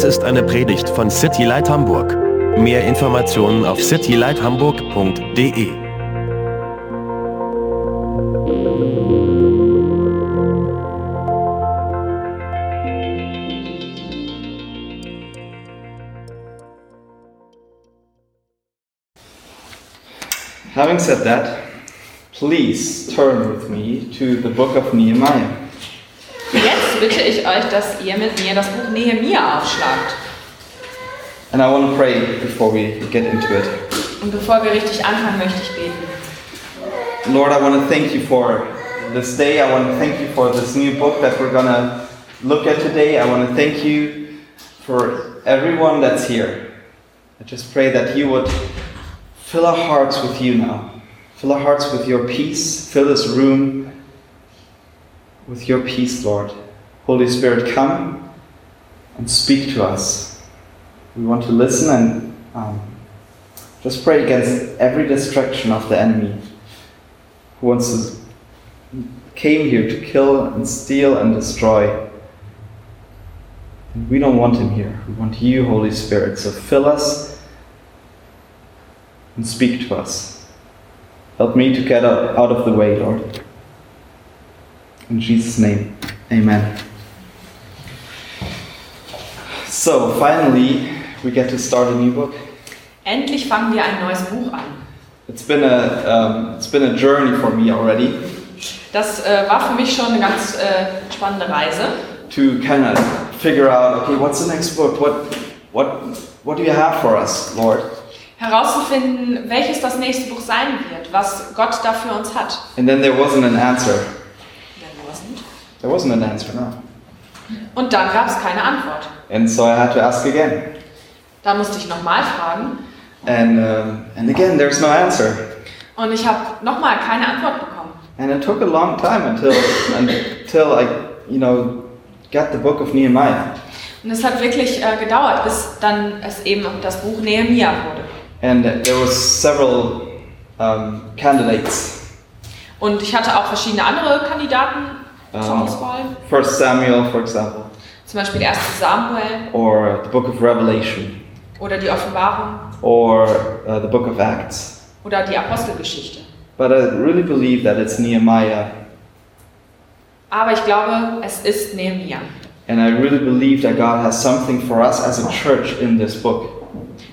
Dies ist eine Predigt von City Light Hamburg. Mehr Informationen auf citylighthamburg.de. Having said that, please turn with me to the book of Nehemiah. Bitte ich euch, dass ihr mit mir das Buch Nehemia aufschlagt. And I want to pray before we get into it. Und bevor wir richtig anfangen, möchte ich beten. Lord, I want to thank you for this day. I want to thank you for this new book that we're going to look at today. I want to thank you for everyone that's here. I just pray that you would fill our hearts with you now. Fill our hearts with your peace. Fill this room with your peace, Lord. Holy Spirit, come and speak to us. We want to listen and um, just pray against every distraction of the enemy who wants to came here to kill and steal and destroy. And we don't want him here. We want you, Holy Spirit. So fill us and speak to us. Help me to get out out of the way, Lord. In Jesus' name, amen. So finally, we get to start a new book. Endlich fangen wir ein neues Buch an. It's been a um, it's been a journey for me already Das äh, war für mich schon eine ganz äh, spannende Reise, to kind of figure out okay, what's the next book? What what what do you have for us, Lord? herauszufinden, welches das nächste Buch sein wird, was Gott da für uns hat. And then there wasn't an answer. There wasn't. There wasn't an answer, no. Und dann gab es keine Antwort. And so I had to ask again. Da musste ich nochmal fragen And um, and again, there's no answer. und ich habe nochmal keine Antwort bekommen. And it took a long time until until I, you know, got the book of Nehemiah. Und es hat wirklich äh, gedauert, bis dann es eben das Buch Nehemia wurde. And there was several um, candidates. Und ich hatte auch verschiedene andere Kandidaten Um, Auswahl. First Samuel, for example, Zum Beispiel 1. Samuel or the book of Revelation, oder die Offenbarung or uh, the book of Acts. oder die Apostelgeschichte. But I really believe that it's Nehemiah, Aber ich glaube, es ist Nehemia. and I really believe that God has something for us as a church in this book.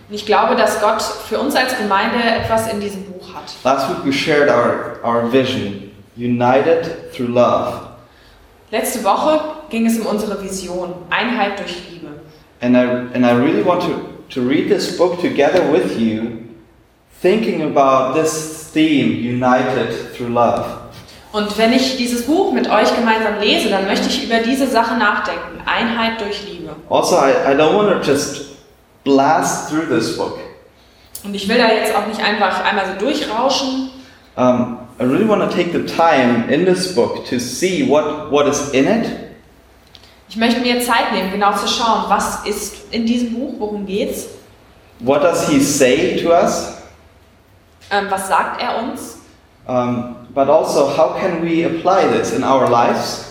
Und ich glaube, dass Gott für uns als Gemeinde etwas in diesem Buch hat. Last week we shared our, our vision, united through love. Letzte Woche ging es um unsere Vision, Einheit durch Liebe. And I, and I really want to, to read this book together with you, thinking about this theme, united through love. Und wenn ich dieses Buch mit euch gemeinsam lese, dann möchte ich über diese Sache nachdenken. Einheit durch Liebe. Also, I, I don't want to just blast through this book. Und ich will da jetzt auch nicht einfach einmal so durchrauschen. Um, I really want to take the time in this book to see what, what is in it, Ich möchte mir Zeit nehmen, genau zu schauen, was ist in diesem Buch, worum geht's, what does he say to us, ähm, was sagt er uns um, but also how can we apply this in our lives,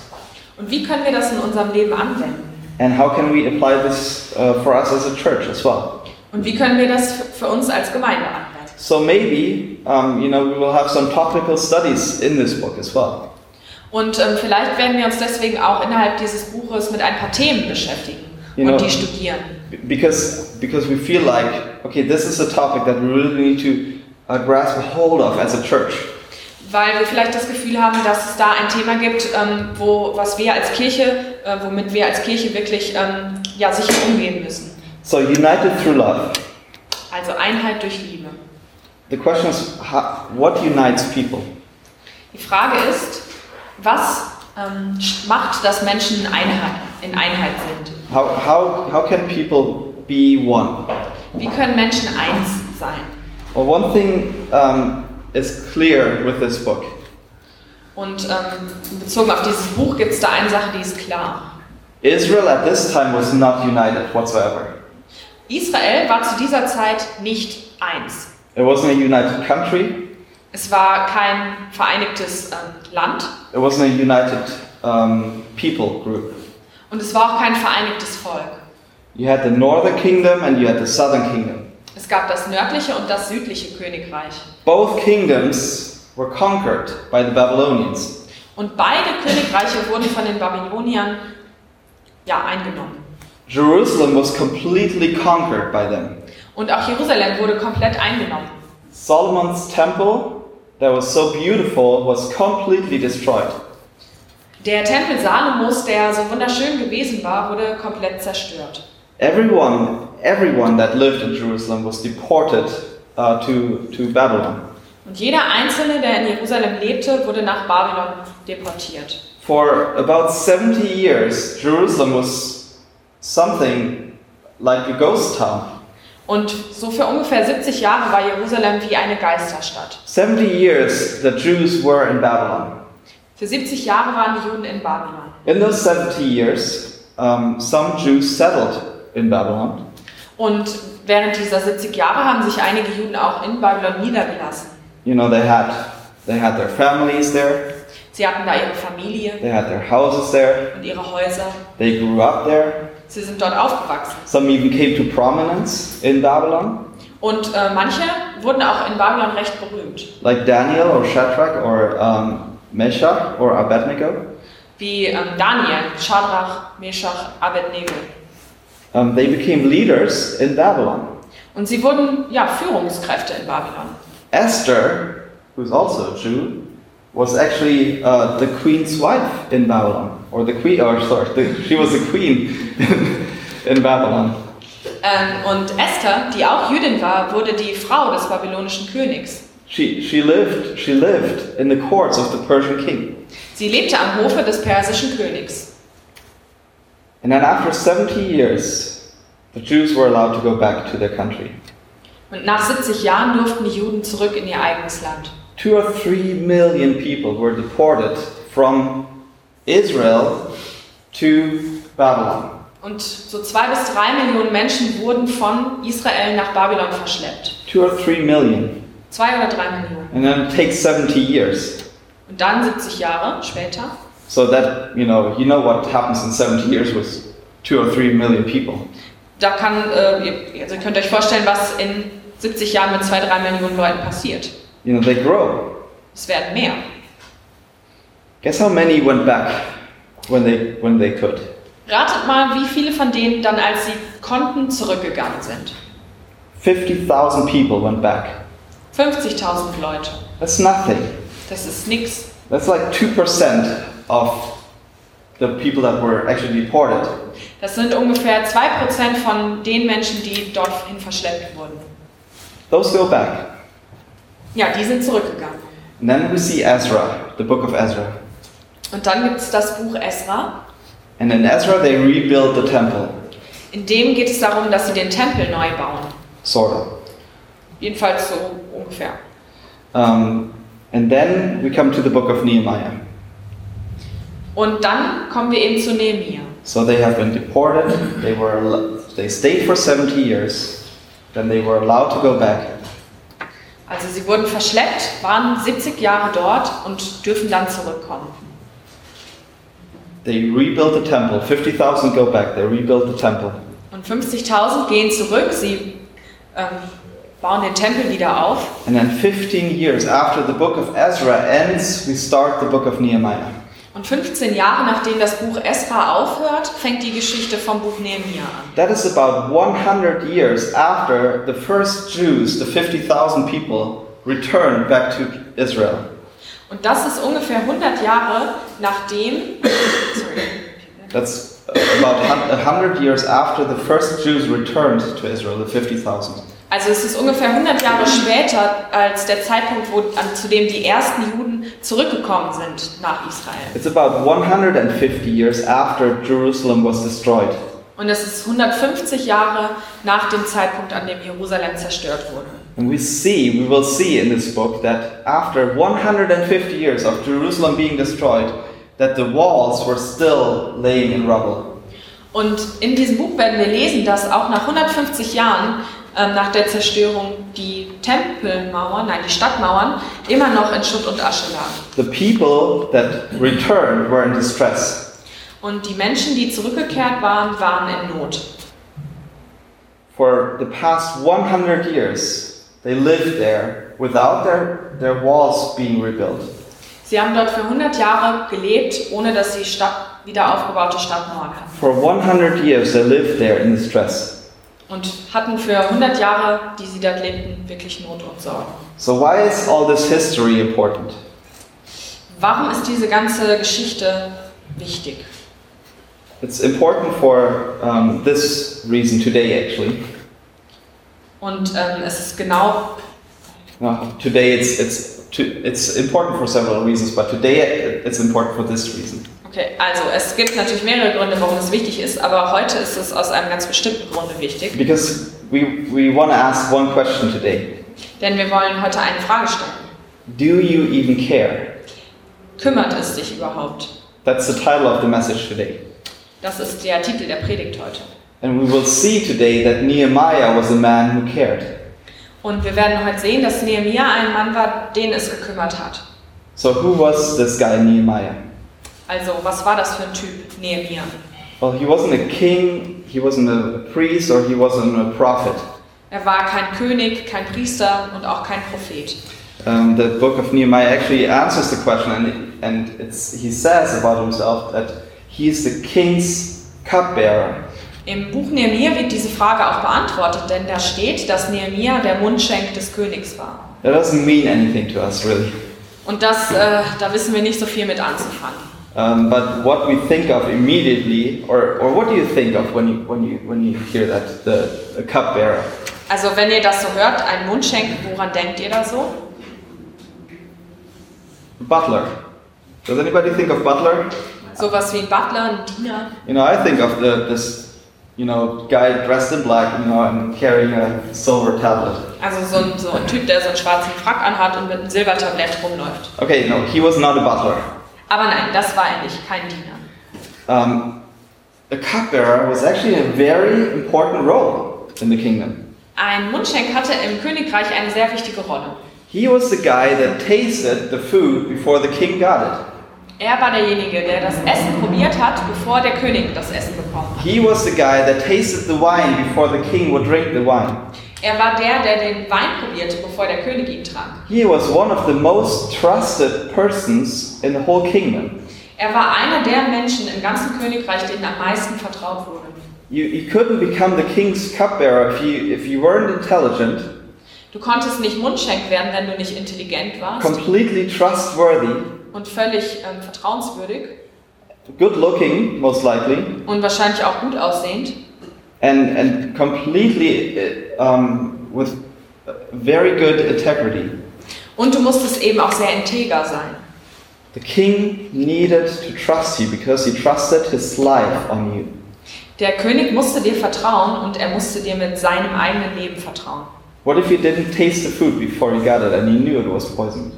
und wie können wir das in unserem Leben anwenden. and how can we apply this uh, for us as a church as well. Und wie können wir das für uns als Gemeinde anwenden. So maybe, um, you know, we will have some topical studies in this book as well. Und ähm, vielleicht werden wir uns deswegen auch innerhalb dieses Buches mit ein paar Themen beschäftigen You und know- die studieren. Because, because we feel like, okay, this is a topic that we really need to uh, grasp a hold of as a church. Weil wir vielleicht das Gefühl haben, dass es da ein Thema gibt, ähm, wo, was wir als Kirche, äh, womit wir als Kirche wirklich ähm, ja, sicher umgehen müssen. So, united through love. Also Einheit durch Liebe. The question is, how, what unites people? Die Frage ist, was ähm, macht, dass Menschen Einheit, in Einheit sind? How, how, how can people be one? Wie können Menschen eins sein? Well, one thing um, is clear with this book. Und ähm, bezogen auf dieses Buch gibt es da eine Sache, die ist klar. Israel at this time was not united whatsoever. Israel war zu dieser Zeit nicht eins. It wasn't a united country, Es war kein vereinigtes ähm, Land it wasn't a united um, people group. und es war auch kein vereinigtes Volk. You had the northern kingdom and you had the southern kingdom. Es gab das nördliche und das südliche Königreich. Both kingdoms were conquered by the Babylonians. Und beide Königreiche wurden von den Babyloniern ja, eingenommen. Jerusalem was completely conquered by them. Und auch Jerusalem wurde komplett eingenommen. Solomon's temple, that was so beautiful, was completely destroyed. Der Tempel Salomos, der so wunderschön gewesen war, wurde komplett zerstört. Everyone, everyone that lived in Jerusalem was deported uh, to, to Babylon. Und jeder Einzelne, der in Jerusalem lebte, wurde nach Babylon deportiert. For about 70 years, Jerusalem was something like a ghost town. Und so für ungefähr 70 Jahre war Jerusalem wie eine Geisterstadt. 70 years, the Jews were in Babylon. Für 70 Jahre waren die Juden in Babylon. In those 70 years, um, some Jews settled in Babylon. Und während dieser 70 Jahre haben sich einige Juden auch in Babylon niedergelassen. You know, they had, they had their families there, Sie hatten da ihre Familie they had their houses there, und ihre Häuser. they grew up there. Sie sind dort aufgewachsen. Some even came to prominence in Babylon, Und äh, manche wurden auch in Babylon recht berühmt. like Daniel or Shadrach or um, Meshach or Abednego. Wie ähm, Daniel, Shadrach, Meshach, Abednego. Um, they became leaders in Babylon. Und sie wurden ja Führungskräfte in Babylon. Esther, who's also a Jew, was actually uh, the queen's wife in Babylon, or the queen, or sorry, the, she was the queen in Babylon. Ähm, und Esther, die auch Jüdin war, wurde die Frau des babylonischen Königs. She, she lived she lived in the courts of the Persian king. Sie lebte am Hofe des persischen Königs. And then after 70 years, the Jews were allowed to go back to their country. Und nach 70 Jahren durften die Juden zurück in ihr eigenes Land. Two or three million people were deported from Israel to Babylon. Und so zwei bis drei Millionen Menschen wurden von Israel nach Babylon verschleppt. Two or three million. Zwei oder drei Millionen. And then it takes 70 years. Und dann 70 Jahre später. So that, you know, you know what happens in 70 years with two or three million people. Da kann, äh, also ihr könnt euch vorstellen, was in 70 Jahren mit zwei, drei Millionen Leuten passiert. You know, they grow. Es werden mehr. Guess how many went back when they, when they could? Ratet mal, wie viele von denen dann, als sie konnten, zurückgegangen sind. 50,000 people went back. 50.000 Leute. That's nothing. Das ist nix. That's like 2% of the people that were actually deported. Das sind ungefähr 2% von den Menschen, die dorthin verschleppt wurden. Those go back. Ja, die sind zurückgegangen. And then we see Ezra, the book of Ezra. Und dann gibt es das Buch Esra. And in Ezra, they rebuild the temple, In dem geht es darum, dass sie den Tempel neu bauen. sort of. Jedenfalls so ungefähr. Um, and then we come to the book of Nehemiah. Und dann kommen wir eben zu Nehemia. So they have been deported. They were they stayed for 70 years. Then they were allowed to go back. Also sie wurden verschleppt, waren 70 Jahre dort und dürfen dann zurückkommen. They rebuild the temple. 50,000 go back. They rebuild the temple. Und 50.000 gehen zurück, sie ähm, bauen den Tempel wieder auf. And then 15 years after the book of Ezra ends, we start the book of Nehemiah. Und 15 Jahre nachdem das Buch Esra aufhört, fängt die Geschichte vom Buch Nehemia an. That is about 100 years after the first Jews, the 50,000 people, returned back to Israel. Und das ist ungefähr 100 Jahre nachdem. Sorry. That's about hun- 100 years after the first Jews returned to Israel, the 50,000. Also es ist ungefähr 100 Jahre später als der Zeitpunkt, wo, an, zu dem die ersten Juden zurückgekommen sind nach Israel. It's about 150 years after Jerusalem was destroyed. Und es ist 150 Jahre nach dem Zeitpunkt, an dem Jerusalem zerstört wurde. And we see, we will see in this book that after 150 years of Jerusalem being destroyed, that the walls were still laying in rubble. Und in diesem Buch werden wir lesen, dass auch nach 150 Jahren ähm, nach der Zerstörung die Tempelmauern, nein, die Stadtmauern immer noch in Schutt und Asche lagen. The people that returned were in distress. Und die Menschen, die zurückgekehrt waren, waren in Not. for the past 100 years, they lived there without their, their walls being rebuilt. Sie haben dort für 100 Jahre gelebt, ohne dass sie Stadt, wieder aufgebaute Stadtmauern hatten. For 100 years, they lived there in distress. Und hatten für 100 Jahre, die sie dort lebten, wirklich Not und Sorgen. So, why is all this history important? Warum ist diese ganze Geschichte wichtig? It's important for um, this reason today, actually. Und ähm, es ist genau, Uh, today, it's, it's, it's important for several reasons, but today it's important for this reason. okay, also es gibt natürlich mehrere Gründe, warum es wichtig ist, aber heute ist es aus einem ganz bestimmten Grunde wichtig. Because we, we want to ask one question today Denn wir wollen heute eine Frage stellen. Do you even care? Kümmert es dich überhaupt? That's the title of the message today. Das ist der Titel der Predigt heute. And we will see today that Nehemiah was a man who cared. Und wir werden heute sehen, dass Nehemiah ein Mann war, den es gekümmert hat. So, who was this guy, Nehemiah? Also, was war das für ein Typ, Nehemia? Well, he wasn't a king, he wasn't a priest, or he wasn't a prophet. Er war kein König, kein Priester und auch kein Prophet. Um, the book of Nehemiah actually answers the question, and, and it's, he says about himself that he is the king's cupbearer. Im Buch Nehemia wird diese Frage auch beantwortet, denn da steht, dass Nehemia der Mundschenk des Königs war. That doesn't mean anything to us, really. Und das, äh, da wissen wir nicht so viel mit anzufangen. Um, but what we think of immediately, or, or what do you think of when you, when you, when you hear that, the, the cupbearer? Also wenn ihr das so hört, ein Mundschenk, woran denkt ihr da so? Butler. Does anybody think of butler? Sowas wie ein Butler, ein Diener. You know, I think of the, this, you know, guy dressed in black, you know, and carrying a silver tablet. Also so ein, so ein Typ, der so einen schwarzen Frack anhat und mit einem Silbertablett rumläuft. Okay, no, he was not a butler. Aber nein, das war er nicht, kein Diener. Um, a cupbearer was actually a very important role in the kingdom. Ein Mundschenk hatte im Königreich eine sehr wichtige Rolle. He was the guy that tasted the food before the king got it. Er war derjenige, der das Essen probiert hat, bevor der König das Essen bekommen hat. He was the guy that tasted the wine before the king would drink the wine. Er war der, der den Wein probierte, bevor der König ihn trank. He was one of the most trusted persons in the whole kingdom. Er war einer der Menschen im ganzen Königreich, denen am meisten vertraut wurde. You, you couldn't become the king's cupbearer if you, if you weren't intelligent, Du konntest nicht Mundschenk werden, wenn du nicht intelligent warst completely trustworthy, und völlig ähm, vertrauenswürdig good looking, most likely, und wahrscheinlich auch gut aussehend and, and completely uh, um, with very good integrity. und du musstest eben auch sehr integer sein. The king needed to trust you because he trusted his life on you. Der König musste dir vertrauen und er musste dir mit seinem eigenen Leben vertrauen. What if you didn't taste the food before you got it and you knew it was poisoned?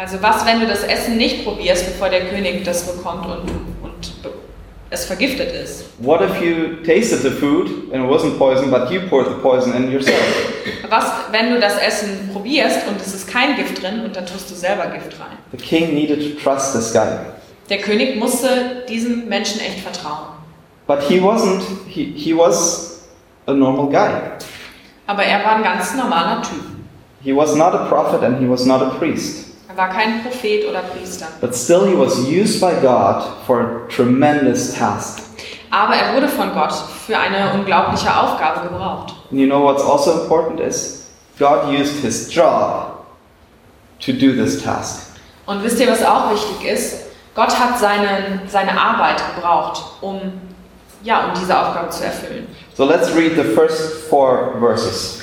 Also was, wenn du das Essen nicht probierst, bevor der König das bekommt und, und es vergiftet ist? What if you tasted the food and it wasn't poison, but you poured the poison in yourself? Was, wenn du das Essen probierst und es ist kein Gift drin und dann tust du selber Gift rein? The king needed to trust this guy. Der König musste diesem Menschen echt vertrauen. But he wasn't, he, he was a normal guy. Aber er war ein ganz normaler Typ. He was not a prophet and he was not a priest. Er war kein Prophet oder Priester. But still, he was used by God for a tremendous task. Aber er wurde von Gott für eine unglaubliche Aufgabe gebraucht. And you know what's also important is God used his job to do this task. Und wisst ihr, was auch wichtig ist? Gott hat seinen, seine Arbeit gebraucht, um, ja, um diese Aufgabe zu erfüllen. So let's read the first four verses.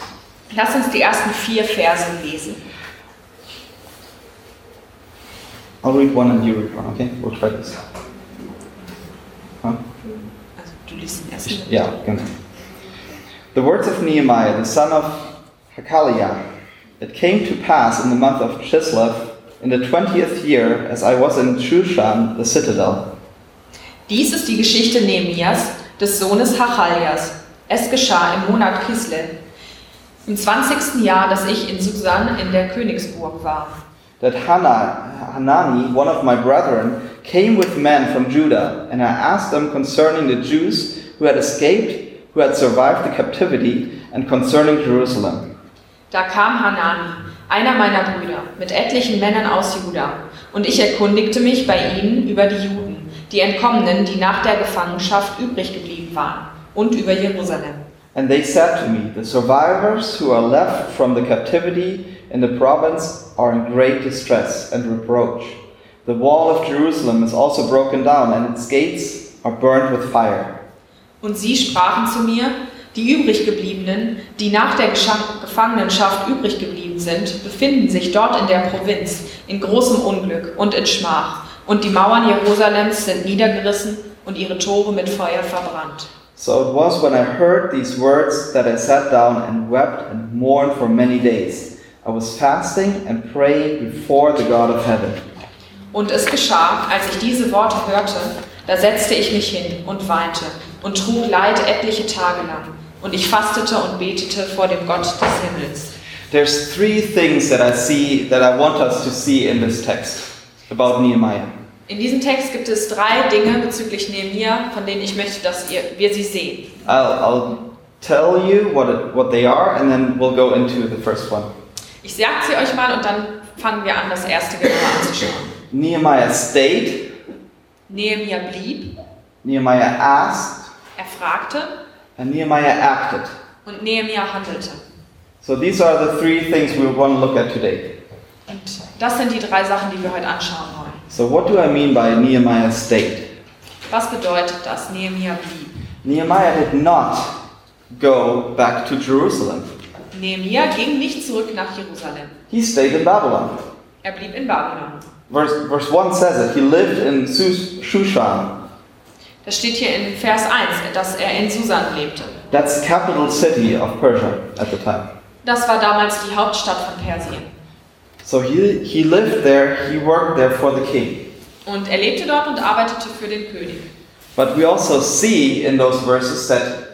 Lass uns die ersten vier Verse lesen. I'll read one and you read one, okay? We'll try this. Yeah, genau. The words of Nehemiah, the son of Hakaliah. It came to pass in the month of Chislev, in the twentieth year, as I was in Shushan, the citadel. Dies ist die Geschichte Nehemias, des Sohnes Hachaljas. Es geschah im Monat Kislev, im 20. Jahr, dass ich in Susan in der Königsburg war. That Hana, Hanani, one of my brethren, came with men from Judah, and I asked them concerning the Jews who had escaped, who had survived the captivity and concerning Jerusalem. Da kam Hanani, einer meiner Brüder, mit etlichen Männern aus Juda, und ich erkundigte mich bei ihnen über die Juden, die Entkommenen, die nach der Gefangenschaft übrig geblieben waren, und über Jerusalem. And they said to me, The survivors who are left from the captivity in the province are in great distress and reproach. The wall of Jerusalem is also broken down, and its gates are burned with fire. Und sie sprachen zu mir, die übriggebliebenen, die nach der Gefangenschaft übrig geblieben sind, befinden sich dort in der Provinz in großem Unglück und in Schmach, und die Mauern Jerusalems sind niedergerissen und ihre Tore mit Feuer verbrannt. So it was when I heard these words that I sat down and wept and mourned for many days. I was fasting and praying before the God of heaven. Und es geschah, als ich diese Worte hörte, da setzte ich mich hin und weinte und trug Leid etliche Tage lang. Und ich fastete und betete vor dem Gott des Himmels. There's three things that I see that I want us to see in this text about Nehemiah. In diesem Text gibt es drei Dinge bezüglich Nehemia, von denen ich möchte, dass ihr, wir sie sehen. I'll, I'll tell you what, it, what they are and then we'll go into the first one. Ich sage sie euch mal und dann fangen wir an, das erste genauer anzuschauen. Nehemiah stayed, Nehemia blieb, Nehemiah asked, er fragte and Nehemiah acted. und Nehemia handelte. So these are the three things we want to look at today. Und das sind die drei Sachen, die wir heute anschauen wollen. So what do I mean by Nehemiah stayed? Was bedeutet das? Nehemia blieb. Nehemiah did not go back to Jerusalem. Nehemia ging nicht zurück nach Jerusalem. He stayed in Babylon. Er blieb in Babylon. Verse, verse 1 says it. He lived in Shushan. Das steht hier in Vers 1, dass er in Susan lebte. That's capital city of Persia at the time. Das war damals die Hauptstadt von Persien. So he, he lived there, he worked there for the king. Und er lebte dort und arbeitete für den König. But we also see in those verses that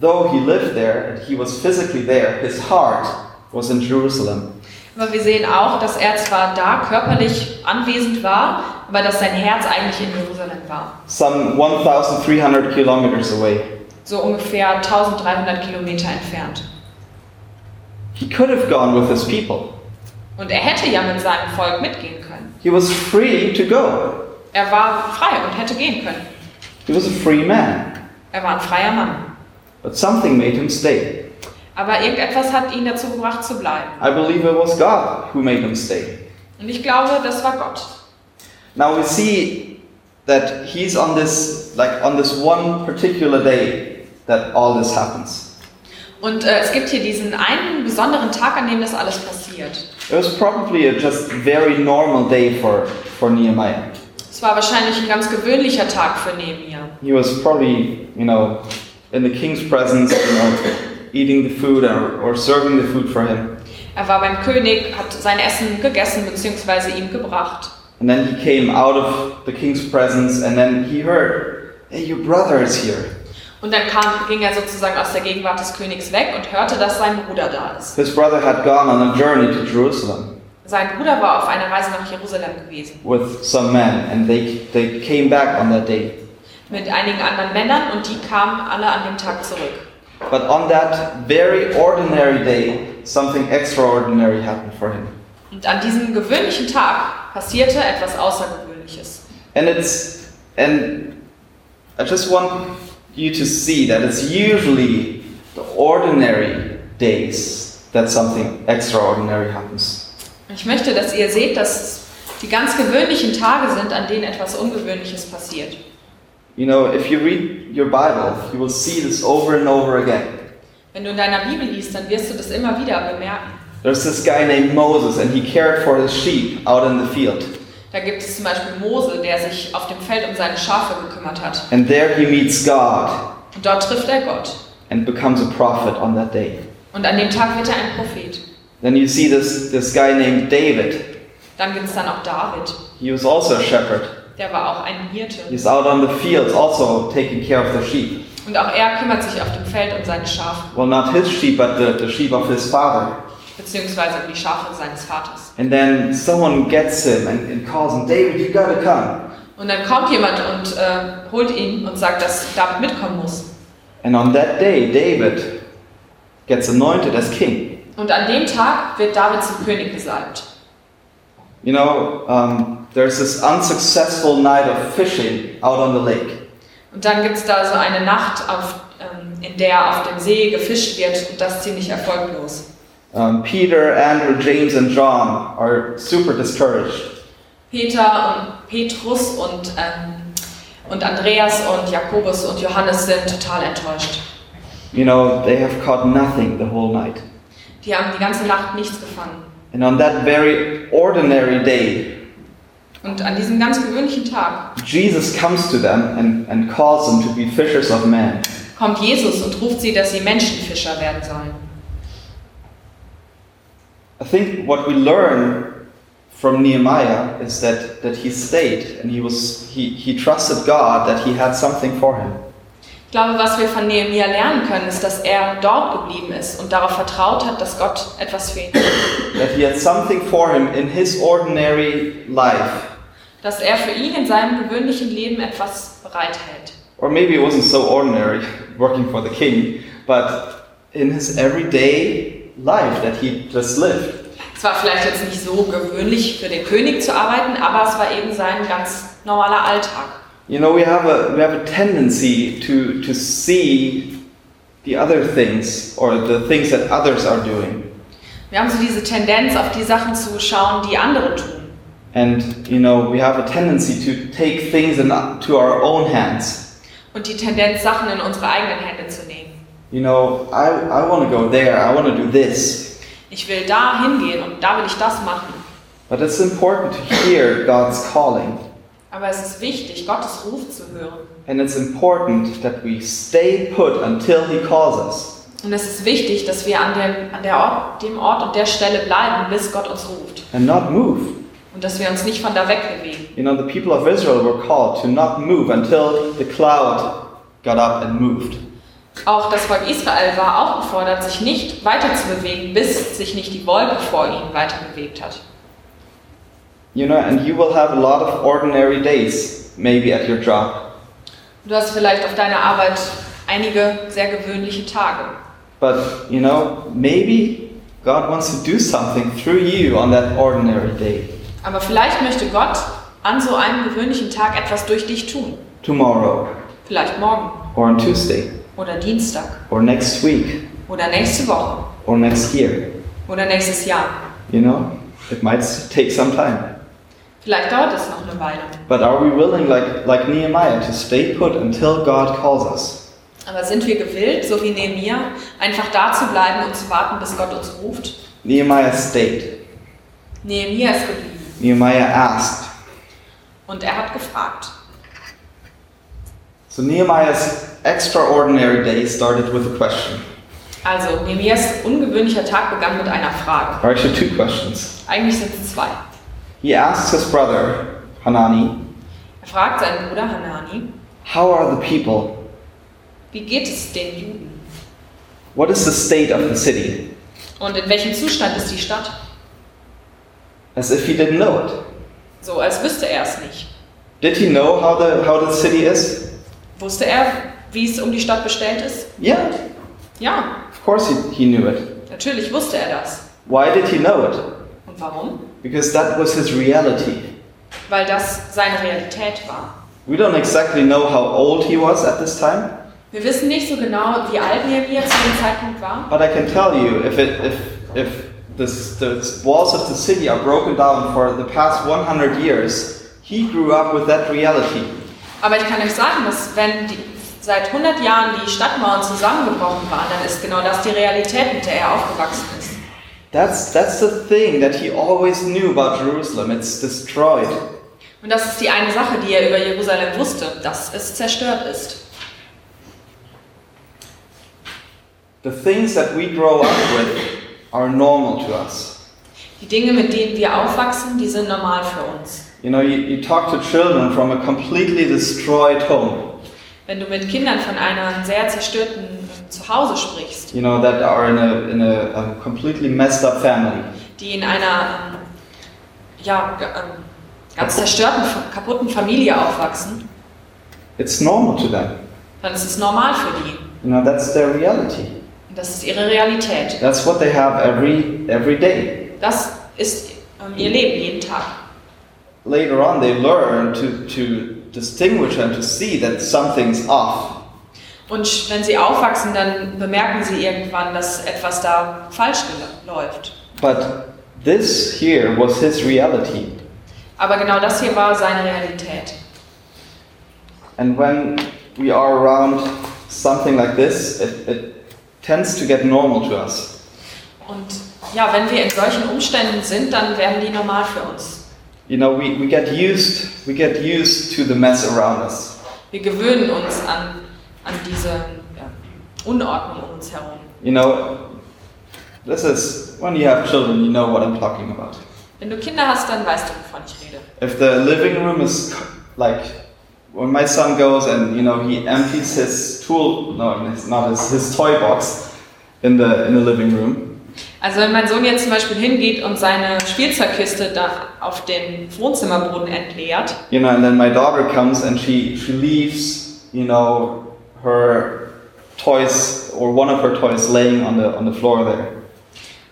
though he lived there and he was physically there, his heart was in Jerusalem. Aber wir sehen auch, dass er zwar da körperlich anwesend war, aber dass sein Herz eigentlich in Jerusalem war. Some 1,300 kilometers away. So ungefähr 1300 Kilometer entfernt. He could have gone with his people. Und er hätte ja mit seinem Volk mitgehen können. He was free to go. Er war frei und hätte gehen können. He was a free man. Er war ein freier Mann. But something made him stay. Aber irgendetwas hat ihn dazu gebracht zu bleiben. I believe it was God who made him stay. Und ich glaube, das war Gott. Now we see that he's on this like on this one particular day that all this happens. Und äh, es gibt hier diesen einen besonderen Tag, an dem das alles passiert. It was probably a just very normal day for, for Nehemiah. Es war wahrscheinlich ein ganz gewöhnlicher Tag für Nehemia. He was probably, you know, in the king's presence, you know, eating the food or, or serving the food for him. Er war beim König, hat sein Essen gegessen bzw. ihm gebracht. And then he came out of the king's presence and then he heard, hey, your brother is here. Und dann kam, ging er sozusagen aus der Gegenwart des Königs weg und hörte, dass sein Bruder da ist. His brother had gone on a journey to Jerusalem Sein Bruder war auf einer Reise nach Jerusalem gewesen. with some men and they, they came back on that day. Mit einigen anderen Männern und die kamen alle an dem Tag zurück. But on that very ordinary day, something extraordinary happened for him. Und an diesem gewöhnlichen Tag passierte etwas Außergewöhnliches. And it's and I just want you to see that it's usually the ordinary days that something extraordinary happens. Und Ich möchte, dass ihr seht, dass es die ganz gewöhnlichen Tage sind, an denen etwas Ungewöhnliches passiert. You know, if you read your Bible, you will see this over and over again. Wenn du in deiner Bibel liest, dann wirst du das immer wieder bemerken. There's this guy named Moses, and he cared for his sheep out in the field. Da gibt es zum Beispiel Mose, der sich auf dem Feld um seine Schafe gekümmert hat. And there he meets God Und dort trifft er Gott. and becomes a prophet on that day. Und an dem Tag wird er ein Prophet. Then you see this, this guy named David. Dann gibt es dann auch David. He was also a shepherd. Der war auch ein Hirte. He's out on the fields, also taking care of the sheep. Und auch er kümmert sich auf dem Feld um seine Schafe. Well, not his sheep, but the, the sheep of his father. Beziehungsweise um die Schafe seines Vaters. And then someone gets him and, and calls him, David, you gotta come. Und dann kommt jemand und äh, holt ihn und sagt, dass David mitkommen muss. And on that day, David gets anointed as king. Und an dem Tag wird David zum König gesalbt. You know, um, there's this unsuccessful night of fishing out on the lake. Und dann gibt es da so eine Nacht, auf, ähm, in der auf dem See gefischt wird und das ziemlich erfolglos. Um, Peter, Andrew, James, and John are super discouraged. Peter und Petrus und, ähm, und Andreas und Jakobus und Johannes sind total enttäuscht. You know, they have caught nothing the whole night. Die haben die ganze Nacht nichts gefangen. And on that very ordinary day, Und an diesem ganz gewöhnlichen Tag Jesus comes to them and, and calls them to be fishers of men. kommt Jesus und ruft sie, dass sie Menschenfischer werden sollen. I think what we learn from Nehemiah is that, that he stayed and he was he, he trusted God that he had something for him. Ich glaube, was wir von Nehemiah lernen können, ist, dass er dort geblieben ist und darauf vertraut hat, dass Gott etwas für ihn hat. That he had something for him in his ordinary life. Dass er für ihn in seinem gewöhnlichen Leben etwas bereithält. Or maybe it wasn't so ordinary working for the king, but in his everyday life that he just lived. Es war vielleicht jetzt nicht so gewöhnlich für den König zu arbeiten, aber es war eben sein ganz normaler Alltag. You know, we have a we have a tendency to to see the other things or the things that others are doing. Wir haben so diese Tendenz, auf die Sachen zu schauen, die andere tun. And you know, we have a tendency to take things into our own hands. Und die Tendenz, Sachen in unsere eigenen Hände zu nehmen. You know, I, I want to go there, I want to do this. Ich will da hingehen und da will ich das machen. But it's important to hear God's calling. Aber es ist wichtig, Gottes Ruf zu hören. And it's important that we stay put until He calls us. Und es ist wichtig, dass wir an, dem, an der Ort, dem Ort und der Stelle bleiben, bis Gott uns ruft. And not move. Und dass wir uns nicht von da wegbewegen. You know, the people of Israel were called to not move until the cloud got up and moved. Auch das Volk Israel war auch gefordert, sich nicht weiter zu bewegen, bis sich nicht die Wolke vor ihnen weiter bewegt hat. You know, and you will have a lot of ordinary days, maybe at your job. Du hast vielleicht auf deiner Arbeit einige sehr gewöhnliche Tage. But, you know, maybe God wants to do something through you on that ordinary day. Aber vielleicht möchte Gott an so einem gewöhnlichen Tag etwas durch dich tun. Tomorrow, Vielleicht morgen or on Tuesday, oder Dienstag or next week, oder nächste Woche or next year. oder nächstes Jahr. You know, it might take some time. Vielleicht dauert es noch eine Weile. But are we willing, like, like Nehemiah, to stay put until God calls us? Aber sind wir gewillt, so wie Nehemiah, einfach da zu bleiben und zu warten, bis Gott uns ruft? Nehemiah stayed. Nehemiah ist geblieben Nehemiah asked. und er hat gefragt. So Nehemiah's extraordinary day started with a question. Also, Nehemias ungewöhnlicher Tag begann mit einer Frage. Or actually, two questions. Eigentlich sind es zwei. He asks his brother, Hanani, Er fragt seinen Bruder Hanani, How are the people? wie geht es den Juden? What is the state of the city? Und in welchem Zustand ist die Stadt? As if he didn't know it. So, als wüsste er es nicht. Did he know how the, how the city is? Wusste er, wie es um die Stadt bestellt ist? Yeah, Ja, of course he, he knew it. natürlich wusste er das. Why did he know it? Und warum? Because that was his reality. Weil das seine Realität war. We don't exactly know how old he was at this time, Wir wissen nicht so genau, wie alt Nehemiah zu dem Zeitpunkt war. but I can tell you if, it, if, if this, the walls of the city are broken down for the past 100 years, he grew up with that reality. Aber ich kann euch sagen, dass wenn die, seit 100 Jahren die Stadtmauern zusammengebrochen waren, dann ist genau das die Realität, mit der er aufgewachsen ist. That's, that's the thing that he always knew about Jerusalem. It's destroyed. Und das ist die eine Sache, die er über Jerusalem wusste, dass es zerstört ist. The things that we grow up with are normal to us. Die Dinge, mit denen wir aufwachsen, die sind normal für uns. You know, you, you talk to children from a completely destroyed home, Wenn du mit Kindern von einem sehr zerstörten Zuhause sprichst, you know, that are in a, in a, a completely messed up family, die in einer ähm, ja, ähm, ganz zerstörten, kaputten Familie aufwachsen, it's normal to them. dann ist es normal für die. You know, that's their reality. Das ist ihre Realität. That's what they have every every day. Das ist ähm, ihr Leben jeden Tag. Later on, they learn to to distinguish and to see that something's off. Und wenn sie aufwachsen, dann bemerken sie irgendwann, dass etwas da falsch läuft. But this here was his reality. Aber genau das hier war seine Realität. And when we are around something like this, it, it tends to get normal to us. Und ja, wenn wir in solchen Umständen sind, dann werden die normal für uns. You know, we, we get used we get used to the mess around us. Wir gewöhnen uns an, an diese ja, Unordnung um uns herum. You know, this is when you have children, you know what I'm talking about. Wenn du Kinder hast, dann weißt du, wovon ich rede. If the living room is like when my son goes and you know he empties his tool no it's not his, his toy box in the in the living room. Also wenn mein Sohn jetzt zum Beispiel hingeht und seine Spielzeugkiste da auf den Wohnzimmerboden entleert, you know and then my daughter comes and she she leaves you know her toys or one of her toys laying on the on the floor there.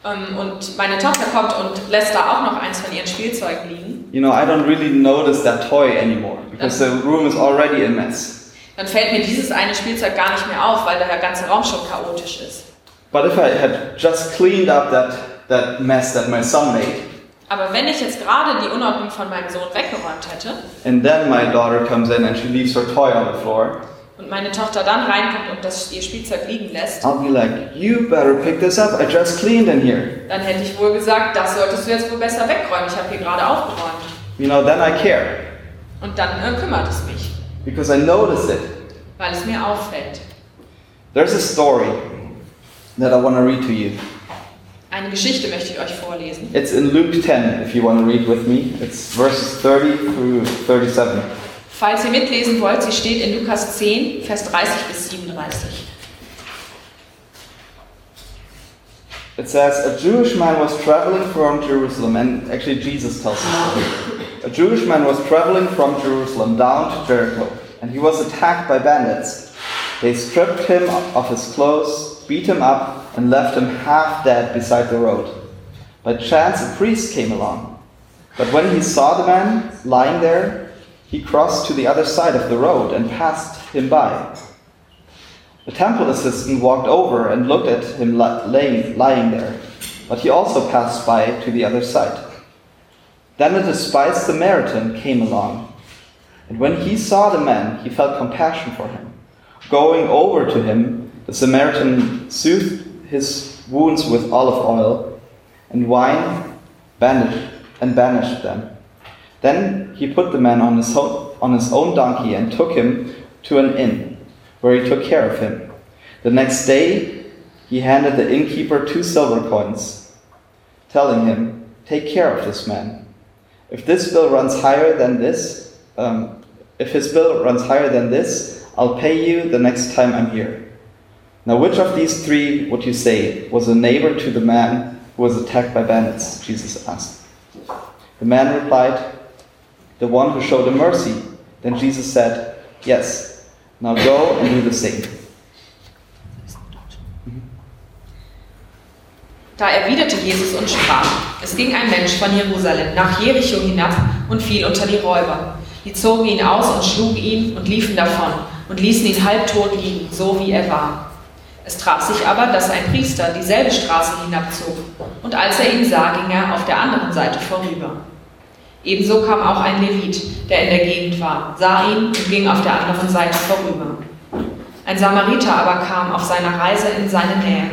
Ähm, und meine Tochter kommt und lässt da auch noch eins von ihren Spielzeugen liegen, you know I don't really notice that toy anymore because the room is already a mess dann fällt mir dieses eine Spielzeug gar nicht mehr auf, weil der ganze Raum schon chaotisch ist. but if I had just cleaned up that that mess that my son made Aber wenn ich jetzt gerade die Unordnung von meinem Sohn weggeräumt hätte and then my daughter comes in and she leaves her toy on the floor und meine Tochter dann reinkommt und das ihr Spielzeug liegen lässt, I'll be like, you better pick this up. I just cleaned in here. dann hätte ich wohl gesagt, das solltest du jetzt wohl besser wegräumen. Ich habe hier gerade aufgeräumt. You know, then I care Und dann äh, kümmert es mich, because I notice it. weil es mir auffällt. There's a story that I want to read to you. Eine Geschichte möchte ich euch vorlesen. It's in Luke 10, if you want to read with me. It's verses 30 through 37. Falls ihr mitlesen wollt, sie steht in Lukas 10, Vers 30 bis 37. It says, A Jewish man was traveling from Jerusalem, and actually Jesus tells story. A Jewish man was traveling from Jerusalem down to Jericho, and he was attacked by bandits. They stripped him of his clothes, beat him up, and left him half dead beside the road. By chance, a priest came along. But when he saw the man lying there, he crossed to the other side of the road and passed him by. The temple assistant walked over and looked at him laying, lying there, but he also passed by to the other side. Then a despised Samaritan came along, and when he saw the man, he felt compassion for him. Going over to him, the Samaritan soothed his wounds with olive oil and wine, bandaged and bandaged them. Then he put the man on his, ho- on his own donkey and took him to an inn, where he took care of him. The next day, he handed the innkeeper two silver coins, telling him, Take care of this man. If this bill runs higher than this, um, if his bill runs higher than this, I'll pay you the next time I'm here. Now, which of these three would you say was a neighbor to the man who was attacked by bandits? Jesus asked. The man replied, The one who showed him mercy. Then Jesus said, Yes. Now go and do the same. Da erwiderte Jesus und sprach, es ging ein Mensch von Jerusalem nach Jericho hinab und fiel unter die Räuber. Die zogen ihn aus und schlugen ihn und liefen davon und ließen ihn halbtot liegen, so wie er war. Es traf sich aber, dass ein Priester dieselbe Straße hinabzog, und als er ihn sah, ging er auf der anderen Seite vorüber. Ebenso kam auch ein Levit, der in der Gegend war, sah ihn und ging auf der anderen Seite vorüber. Ein Samariter aber kam auf seiner Reise in seine Nähe,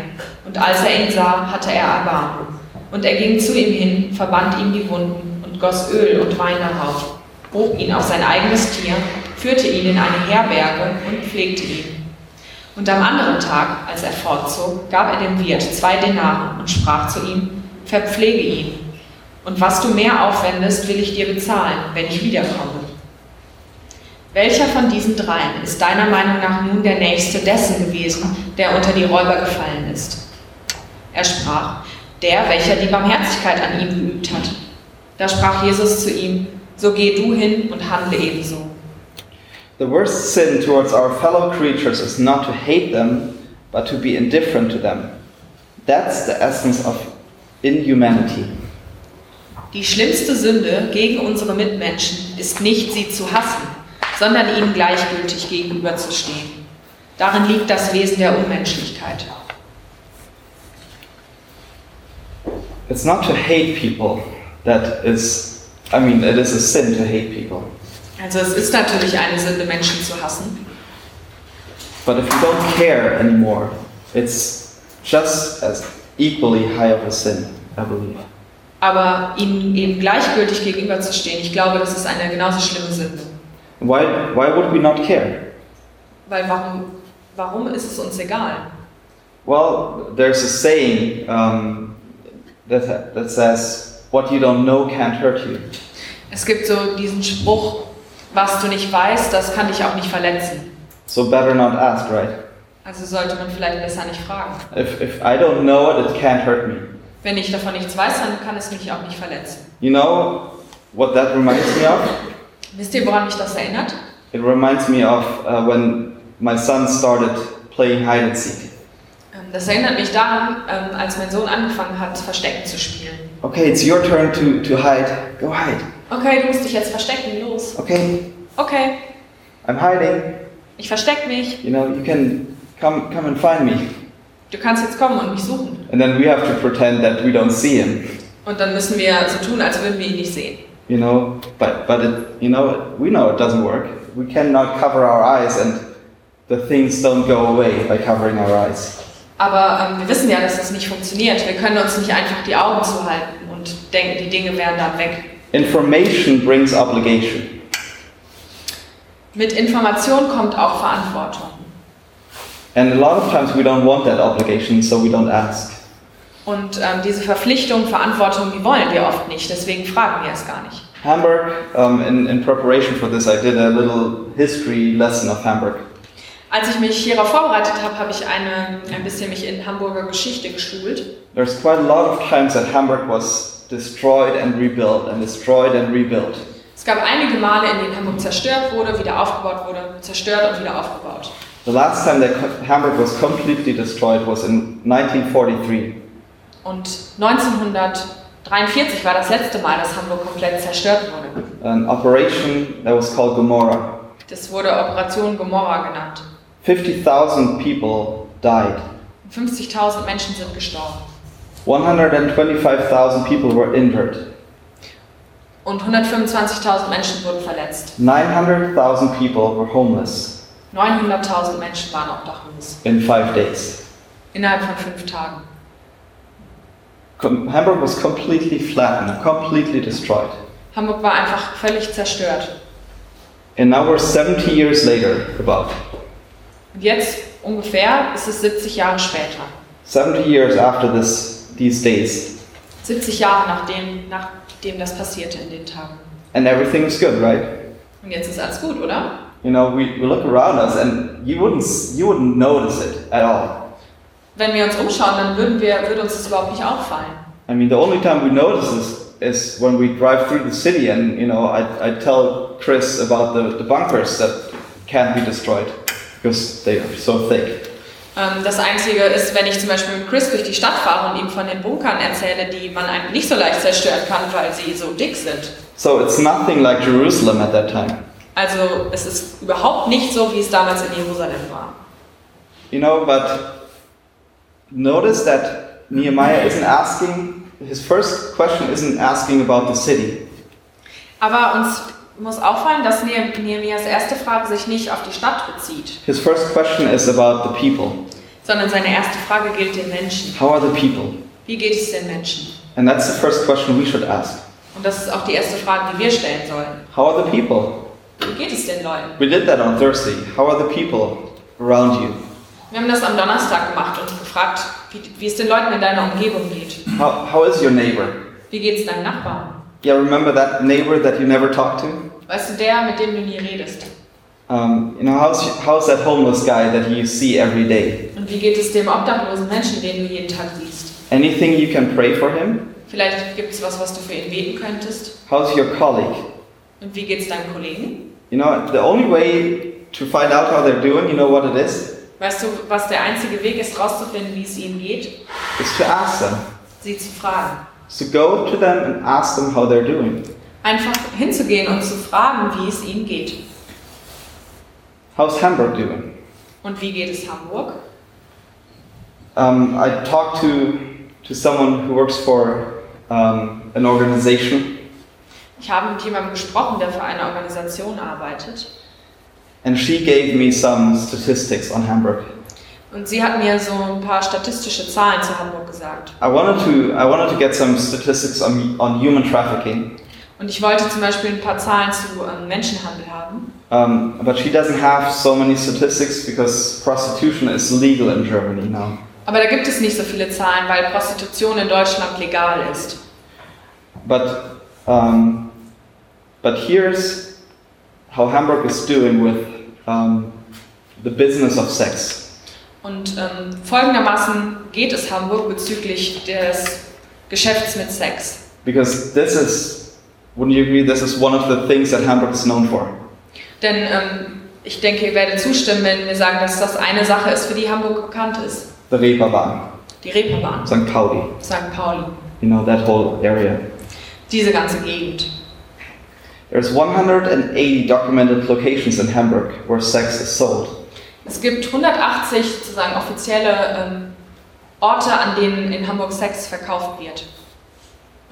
und als er ihn sah, hatte er Erbarmen. Und er ging zu ihm hin, verband ihm die Wunden und goss Öl und Wein darauf, bog ihn auf sein eigenes Tier, führte ihn in eine Herberge und pflegte ihn. Und am anderen Tag, als er fortzog, gab er dem Wirt zwei Denare und sprach zu ihm, verpflege ihn. Und was du mehr aufwendest, will ich dir bezahlen, wenn ich wiederkomme. Welcher von diesen dreien ist deiner Meinung nach nun der Nächste dessen gewesen, der unter die Räuber gefallen ist? Er sprach, der, welcher die Barmherzigkeit an ihm geübt hat. Da sprach Jesus zu ihm, so geh du hin und handle ebenso. The worst sin towards our fellow creatures is not to hate them, but to be indifferent to them. That's the essence of inhumanity. Die schlimmste Sünde gegen unsere Mitmenschen ist nicht, sie zu hassen, sondern ihnen gleichgültig gegenüberzustehen. Darin liegt das Wesen der Unmenschlichkeit. It's not to hate people that is, I mean, it is a sin to hate people. Also es ist natürlich eine Sünde, Menschen zu hassen. But if you don't care anymore, it's just as equally high of a sin, I believe. Aber ihnen eben gleichgültig gegenüberzustehen, ich glaube, das ist eine genauso schlimme Sünde. Why, why would we not care? Weil warum, warum ist es uns egal? Well, there's a saying um, that, that says, What you don't know can't hurt you. Es gibt so diesen Spruch, was du nicht weißt, das kann dich auch nicht verletzen. So better not ask, right? Also sollte man vielleicht besser nicht fragen. If, if I don't know it, it can't hurt me. Wenn ich davon nichts weiß, dann kann es mich auch nicht verletzen. You know what that reminds me of? Wisst ihr, woran mich das erinnert? It reminds me of uh, when my son started playing hide and seek. Ähm, Das erinnert mich daran, ähm, als mein Sohn angefangen hat, Verstecken zu spielen. Okay, it's your turn to, to hide. Go hide. Okay, du musst dich jetzt verstecken, los. Okay, Okay, I'm hiding. ich versteck mich. You know, you can come come and find me. Du kannst jetzt kommen und mich suchen. And then we have to pretend that we don't see him. Und dann müssen wir so tun, als würden wir ihn nicht sehen. You know, but but it, you know, we know it doesn't work. We cannot cover our eyes, and the things don't go away by covering our eyes. Aber ähm, wir wissen ja, dass das nicht funktioniert. Wir können uns nicht einfach die Augen zuhalten und denken, die Dinge wären dann weg. Information brings obligation. Mit Information kommt auch Verantwortung. And a lot of times we don't want that obligation, so we don't ask. Und ähm, diese Verpflichtung, Verantwortung, die wollen wir oft nicht. Deswegen fragen wir es gar nicht. Hamburg, um, in, in preparation for this, I did a little history lesson of Hamburg. Als ich mich hierauf vorbereitet habe, habe ich eine, ein bisschen mich in Hamburger Geschichte geschult. There's quite a lot of times that Hamburg was destroyed and rebuilt, and destroyed and rebuilt. Es gab einige Male, in denen Hamburg zerstört wurde, wieder aufgebaut wurde, zerstört und wieder aufgebaut. The last time that Hamburg was completely destroyed was in 1943. Und 1943 war das letzte Mal, dass Hamburg komplett zerstört wurde. An operation that was called Gomorrah. Das wurde Operation Gomorra genannt. 50,000 people died. 50.000 Menschen sind gestorben 125,000 people were injured. und 125.000 Menschen wurden verletzt. 900,000 people were homeless 900.000 Menschen waren obdachlos in five days. innerhalb von fünf Tagen. Com- Hamburg was completely flattened, completely destroyed. Hamburg war einfach völlig zerstört. And now we're 70 years later, about Und jetzt ungefähr ist es 70 Jahre später. 70 years after this, these days, 70 Jahre nachdem, nachdem das passierte in den Tagen. and everything is good, right? Und jetzt ist alles gut, oder? You know, we, we look around us and you wouldn't, you wouldn't notice it at all. Wenn wir uns umschauen, dann würden wir, würde uns das überhaupt nicht auffallen. I mean, the only time we notice this is when we drive through the city and, you know, I, I tell Chris about the, the bunkers that can't be destroyed because they are so thick. Ähm, Das Einzige ist, wenn ich zum Beispiel mit Chris durch die Stadt fahre und ihm von den Bunkern erzähle, die man eigentlich nicht so leicht zerstören kann, weil sie so dick sind. So it's nothing like Jerusalem at that time. Also es ist überhaupt nicht so, wie es damals in Jerusalem war. You know, but notice that Nehemiah isn't asking, his first question isn't asking about the city. Aber uns muss auffallen, dass Ne- Nehemias erste Frage sich nicht auf die Stadt bezieht, His first question is about the people. sondern seine erste Frage gilt den Menschen. How are the people? Wie geht es den Menschen? And that's the first question we should ask. Und das ist auch die erste Frage, die wir stellen sollen. How are the people? Wie geht es den Leuten? We did that on Thursday. How are the people around you? Wir haben das am Donnerstag gemacht und gefragt, wie, wie es den Leuten in deiner Umgebung geht. How, how is your neighbor? Wie geht es deinem Nachbarn? Yeah, remember that neighbor that you never talk to? Weißt du, der, mit dem du nie redest? Um, you know, how's, how's that homeless guy that you see every day? Und wie geht es dem obdachlosen Menschen, den du jeden Tag siehst? Anything you can pray for him? Vielleicht gibt es was, was du für ihn beten könntest. How's your colleague? Und wie geht es deinem Kollegen? You know, the only way to find out how they're doing, you know what it is? Weißt du, was der einzige Weg ist, rauszufinden, wie es ihnen geht? Is to ask them. Sie zu fragen. Is to go to them and ask them how they're doing. Einfach hinzugehen und zu fragen, wie es ihnen geht. How's Hamburg doing? Und wie geht es Hamburg? Um, I talked to, to someone who works for um, an organization, Ich habe mit jemandem gesprochen, der für eine Organisation arbeitet. and she gave me some statistics on Hamburg. Und sie hat mir so ein paar statistische Zahlen zu Hamburg gesagt. I wanted to, I wanted to get some statistics on, on human trafficking, Und ich wollte zum Beispiel ein paar Zahlen zu ähm, Menschenhandel haben. um, but she doesn't have so many statistics because prostitution is legal in Germany now. Aber da gibt es nicht so viele Zahlen, weil Prostitution in Deutschland legal ist. But, um, but here's how Hamburg is doing with um, the business of sex. Und ähm, folgendermaßen geht es Hamburg bezüglich des Geschäfts mit Sex. Because this is, wouldn't you agree, this is one of the things that Hamburg is known for. Denn ähm, ich denke, ihr werdet zustimmen, wenn wir sagen, dass das eine Sache ist, für die Hamburg bekannt ist. The Reeperbahn, Die Reeperbahn, St. Pauli, St. Pauli, you know, that whole area. diese ganze Gegend. There's 180 documented locations in Hamburg where sex is sold. Es gibt 180 sozusagen offizielle ähm, Orte, an denen in Hamburg Sex verkauft wird.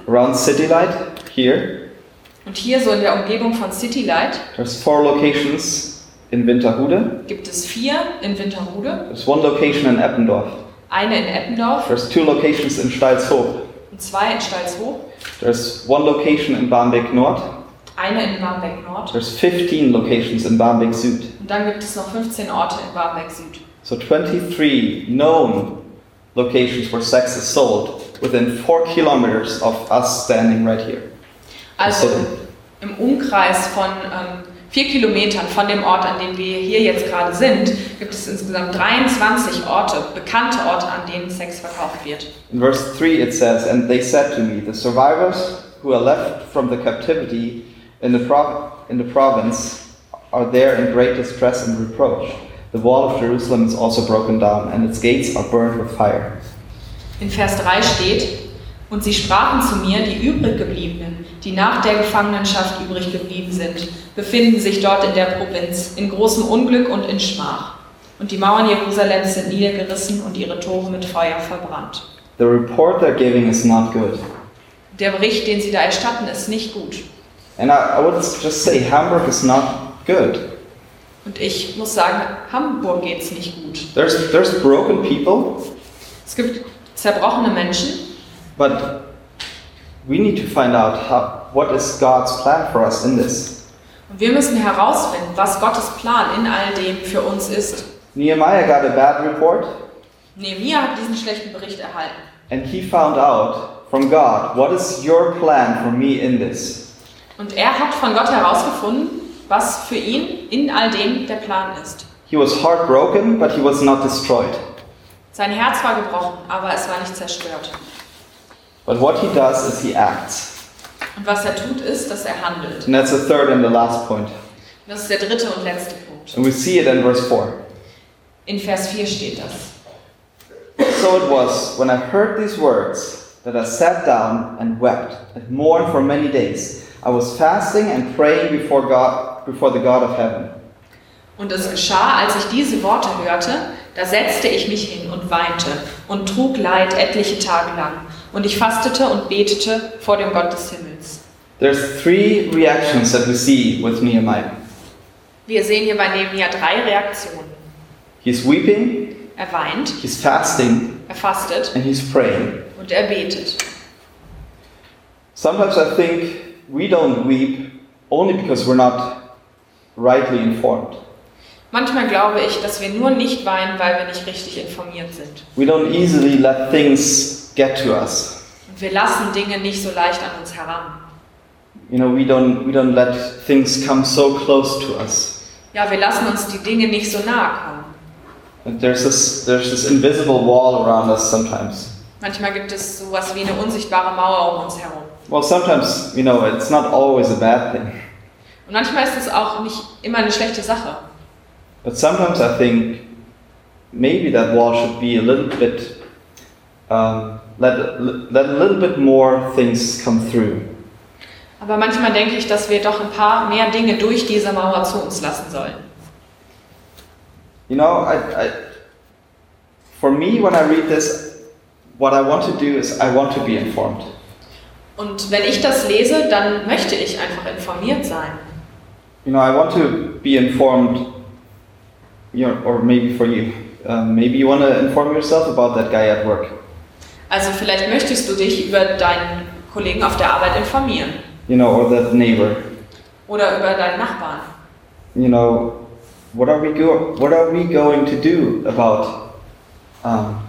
Around City Light, here, Und hier so in der Umgebung von City Light there's four locations in Winterhude. gibt es vier in Winterhude, There's one location in Eppendorf. eine in Eppendorf There's two locations in Steilshoop. und zwei in Stalshoch, There's one location in Barmbek Nord. Eine in Barmbek Nord There's 15 locations in Barmbek Süd. und dann gibt es noch 15 Orte in Barmbek Süd. So 23 known locations where sex is sold within four kilometers of us standing right here. Also im Umkreis von ähm, vier Kilometern von dem Ort, an dem wir hier jetzt gerade sind, gibt es insgesamt 23 Orte, bekannte Orte, an denen Sex verkauft wird. In verse 3 it says, And they said to me, The survivors who are left from the captivity in the, prov- in the province are there in great distress and reproach. The wall of Jerusalem is also broken down, and its gates are burned with fire. In Vers 3 steht, und sie sprachen zu mir, die übriggebliebenen, die nach der Gefangenschaft übrig geblieben sind, befinden sich dort in der Provinz, in großem Unglück und in Schmach. Und die Mauern Jerusalems sind niedergerissen und ihre Tore mit Feuer verbrannt. The report they're giving is not good. Der Bericht, den sie da erstatten, ist nicht gut. And I, I would just say Hamburg is not good. Und ich muss sagen, Hamburg geht's nicht gut. There's, there's broken people, Es gibt zerbrochene Menschen, but we need to find out how, what is God's plan for us in this. und wir müssen herausfinden, was Gottes Plan in all dem für uns ist. Nehemiah got a bad report, Nehemiah hat diesen schlechten Bericht erhalten. and he found out from God, what is your plan for me in this? Und er hat von Gott herausgefunden, was für ihn in all dem der Plan ist. He was heartbroken, but he was not destroyed. Sein Herz war gebrochen, aber es war nicht zerstört. But what he does is he acts. Und was er tut, ist, dass er handelt. And that's the third and the last point. Das ist der dritte und letzte Punkt. And we see it in verse 4. In Vers 4 steht das. So it was, when I heard these words, that I sat down and wept and mourned for many days. I was fasting and praying before God, before the God of heaven. Und es geschah, als ich diese Worte hörte, da setzte ich mich hin und weinte und trug Leid etliche Tage lang. Und ich fastete und betete vor dem Gott des Himmels. There's three reactions that we see with Nehemiah. Wir sehen hier bei Nehemiah drei Reaktionen. He's weeping, Er weint, he's fasting, er fastet and he's praying. und er betet. Sometimes I think we don't weep only because we're not rightly informed. Manchmal glaube ich, dass wir nur nicht weinen, weil wir nicht richtig informiert sind. We don't easily let things get to us. Und wir lassen Dinge nicht so leicht an uns heran. You know, we don't we don't let things come so close to us. Ja, wir lassen uns die Dinge nicht so nahe kommen. And there's this there's this invisible wall around us sometimes. Manchmal gibt es sowas wie eine unsichtbare Mauer um uns herum. Well, sometimes, you know, it's not always a bad thing. Und manchmal ist es auch nicht immer eine schlechte Sache. But sometimes I think maybe that wall should be a little bit, um, let, let a little bit more things come through. Aber manchmal denke ich, dass wir doch ein paar mehr Dinge durch diese Mauer zu uns lassen sollen. You know, I, I, for me, when I read this, what I want to do is I want to be informed. Und wenn ich das lese, dann möchte ich einfach informiert sein. You know, I want to be informed, you know, or maybe for you. Um, maybe you want to inform yourself about that guy at work. Also vielleicht möchtest du dich über deinen Kollegen auf der Arbeit informieren You know, or that neighbor. oder über deinen Nachbarn. You know, what are we go? What are we going to do about, um,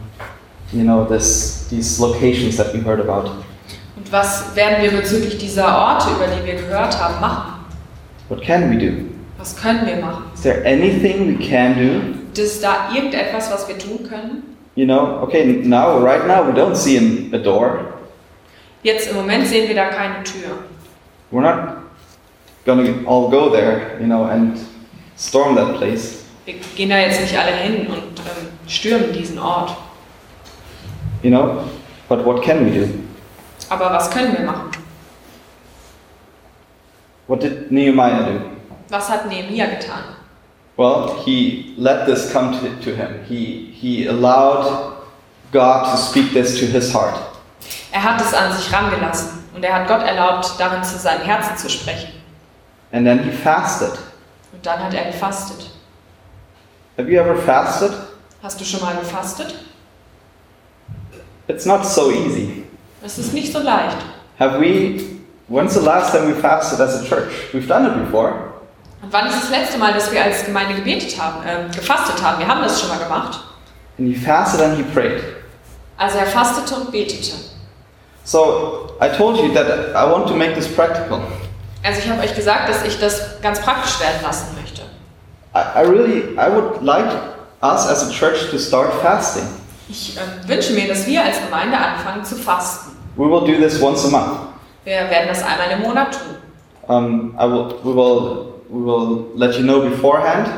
you know, this these locations that we heard about? Was werden wir bezüglich dieser Orte, über die wir gehört haben, machen? What can we do? Was können wir machen? Is there anything we can do? Es da irgendetwas, was wir tun können? You know, okay, now, right now, we don't see an, a door. Jetzt im Moment sehen wir da keine Tür. We're not gonna all go there, you know, and storm that place. Wir gehen da jetzt nicht alle hin und ähm, stürmen diesen Ort. You know, but what can we do? Aber was können wir machen? What did Nehemiah do? Was hat Nehemiah getan? Well, he let this come to, to him. He, he allowed God to speak this to his heart. Er hat es an sich rangelassen und er hat Gott erlaubt, darin zu seinem Herzen zu sprechen. And then he fasted. Und dann hat er gefastet. Have you ever fasted? Hast du schon mal gefastet? It's not so easy. Es ist nicht so leicht. Have we, when's the last time we fasted as a church? We've done it before. Und wann ist das letzte Mal, dass wir als Gemeinde gebetet haben, ähm, gefastet haben? Wir haben das schon mal gemacht. And he fasted and he prayed. Also er fastete und betete. So I told you that I want to make this practical. Also ich habe euch gesagt, dass ich das ganz praktisch werden lassen möchte. I, I really, I would like us as a church to start fasting. Ich ähm, wünsche mir, dass wir als Gemeinde anfangen zu fasten. We will do this once a month. Wir werden das einmal im Monat tun. Um, I will, we will, we will let you know beforehand.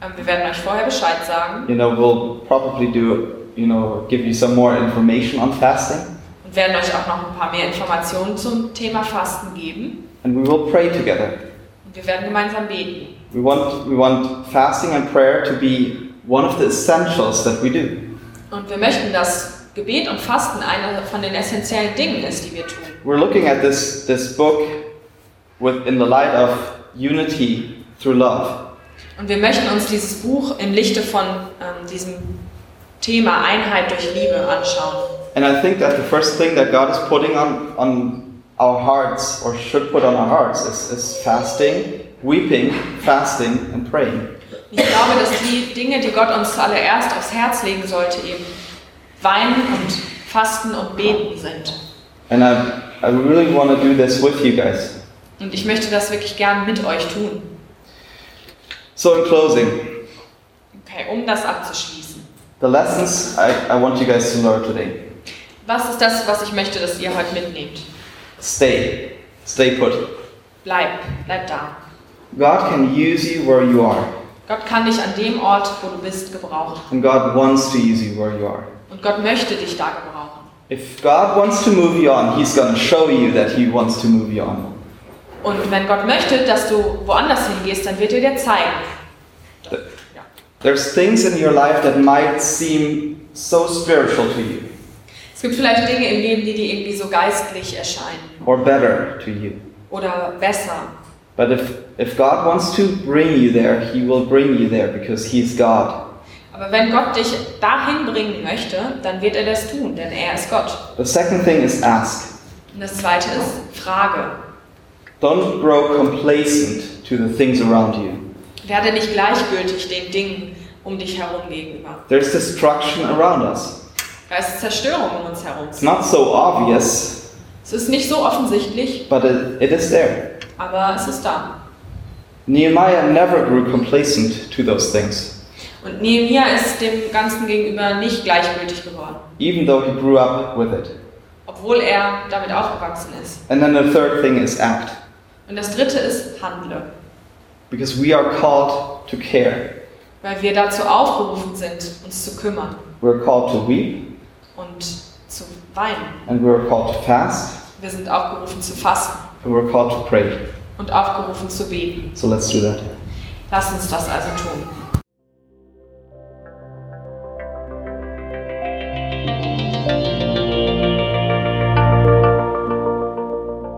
Ähm, wir werden euch vorher Bescheid sagen You know, we'll probably do, you know, give you some more information on fasting, und werden euch auch noch ein paar mehr Informationen zum Thema Fasten geben. and we will pray together. Und wir werden gemeinsam beten. We want, we want fasting and prayer to be one of the essentials that we do. Und wir möchten, dass Gebet und Fasten eine von den essentiellen Dingen ist, die wir tun. We're looking at this, this book with, in the light of unity through love. Und wir möchten uns dieses Buch im Lichte von ähm, diesem Thema Einheit durch Liebe anschauen. And I think that the first thing that God is putting on, on our hearts, or should put on our hearts, is, is fasting, weeping, fasting, and praying. Ich glaube, dass die Dinge, die Gott uns zuallererst aufs Herz legen sollte, eben Weinen und Fasten und Beten sind. And I, I really want to do this with you guys. Und ich möchte das wirklich gern mit euch tun. So, in closing, Okay, um das abzuschließen. the lessons I, I want you guys to learn today Was ist das, was ich möchte, dass ihr heute mitnehmt? stay, stay put. Bleib, bleib da. God can use you where you are, Gott kann dich an dem Ort, wo du bist, gebrauchen. and God wants to use you where you are. Und Gott möchte dich da gebrauchen. If God wants to move you on, He's going to show you that He wants to move you on. Und wenn Gott möchte, dass du woanders hingehst, dann wird er dir zeigen. There's things in your life that might seem so spiritual to you, Es gibt vielleicht Dinge im Leben, die dir irgendwie so geistlich erscheinen or better to you. oder besser. But if, if God wants to bring you there, He will bring you there because He's God. Aber wenn Gott dich dahin bringen möchte, dann wird er das tun, denn er ist Gott. The second thing is ask. Und das zweite ist Frage. Don't grow complacent to the things around you. Werde nicht gleichgültig den Dingen um dich herum gegenüber. There's destruction around us. Da ist Zerstörung um uns herum. It's not so obvious, Es ist nicht so offensichtlich, but it, it is there. aber es ist da. Nehemiah never grew complacent to those things, Und Nehemiah ist dem Ganzen gegenüber nicht gleichgültig geworden, even though he grew up with it. obwohl er damit aufgewachsen ist. And then the third thing is act. Und das dritte ist, handle. Because we are called to care. Weil wir dazu aufgerufen sind, uns zu kümmern We're called to weep und zu weinen. and we're called to fast Wir sind aufgerufen zu fasten and we're called to pray. und aufgerufen zu beten. So let's do that. Lass uns das also tun.